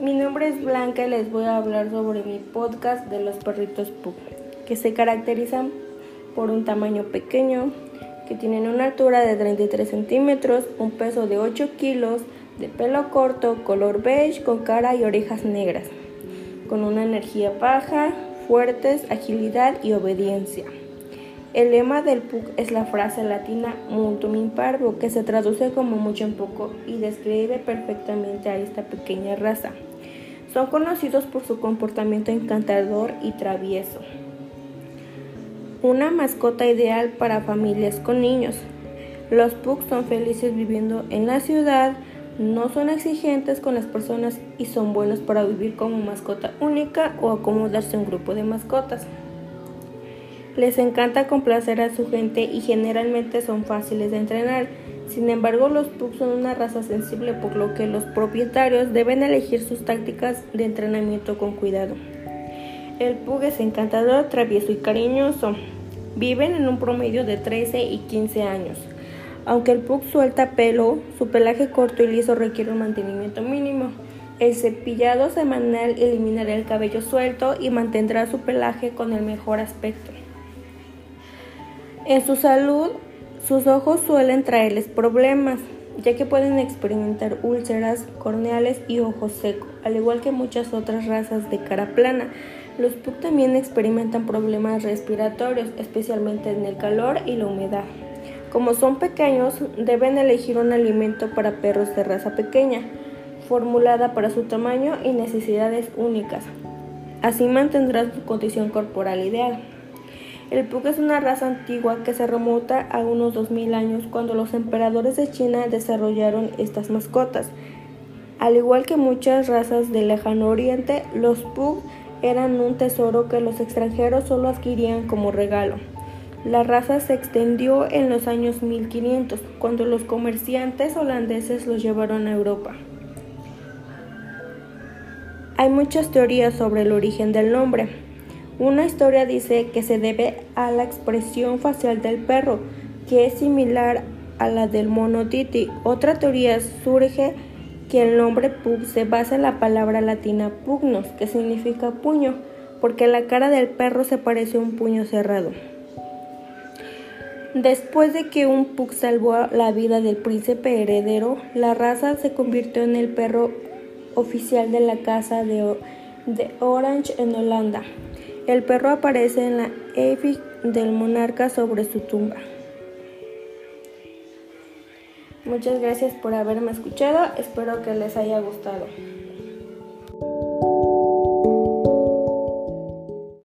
mi nombre es Blanca y les voy a hablar sobre mi podcast de los perritos Pug, que se caracterizan por un tamaño pequeño, que tienen una altura de 33 centímetros, un peso de 8 kilos, de pelo corto, color beige, con cara y orejas negras, con una energía baja, fuertes, agilidad y obediencia. El lema del PUC es la frase latina multum in parvo, que se traduce como mucho en poco y describe perfectamente a esta pequeña raza. Son conocidos por su comportamiento encantador y travieso. Una mascota ideal para familias con niños. Los PUC son felices viviendo en la ciudad, no son exigentes con las personas y son buenos para vivir como mascota única o acomodarse a un grupo de mascotas. Les encanta complacer a su gente y generalmente son fáciles de entrenar. Sin embargo, los pugs son una raza sensible por lo que los propietarios deben elegir sus tácticas de entrenamiento con cuidado. El pug es encantador, travieso y cariñoso. Viven en un promedio de 13 y 15 años. Aunque el pug suelta pelo, su pelaje corto y liso requiere un mantenimiento mínimo. El cepillado semanal eliminará el cabello suelto y mantendrá su pelaje con el mejor aspecto. En su salud, sus ojos suelen traerles problemas, ya que pueden experimentar úlceras corneales y ojos secos, al igual que muchas otras razas de cara plana. Los Pug también experimentan problemas respiratorios, especialmente en el calor y la humedad. Como son pequeños, deben elegir un alimento para perros de raza pequeña, formulada para su tamaño y necesidades únicas. Así mantendrán su condición corporal ideal. El Pug es una raza antigua que se remonta a unos 2000 años cuando los emperadores de China desarrollaron estas mascotas. Al igual que muchas razas del lejano oriente, los Pug eran un tesoro que los extranjeros solo adquirían como regalo. La raza se extendió en los años 1500, cuando los comerciantes holandeses los llevaron a Europa. Hay muchas teorías sobre el origen del nombre. Una historia dice que se debe a la expresión facial del perro, que es similar a la del mono Titi. Otra teoría surge que el nombre Pug se basa en la palabra latina pugnos, que significa puño, porque la cara del perro se parece a un puño cerrado. Después de que un Pug salvó la vida del príncipe heredero, la raza se convirtió en el perro oficial de la casa de, de Orange en Holanda. El perro aparece en la efig del monarca sobre su tumba. Muchas gracias por haberme escuchado, espero que les haya gustado.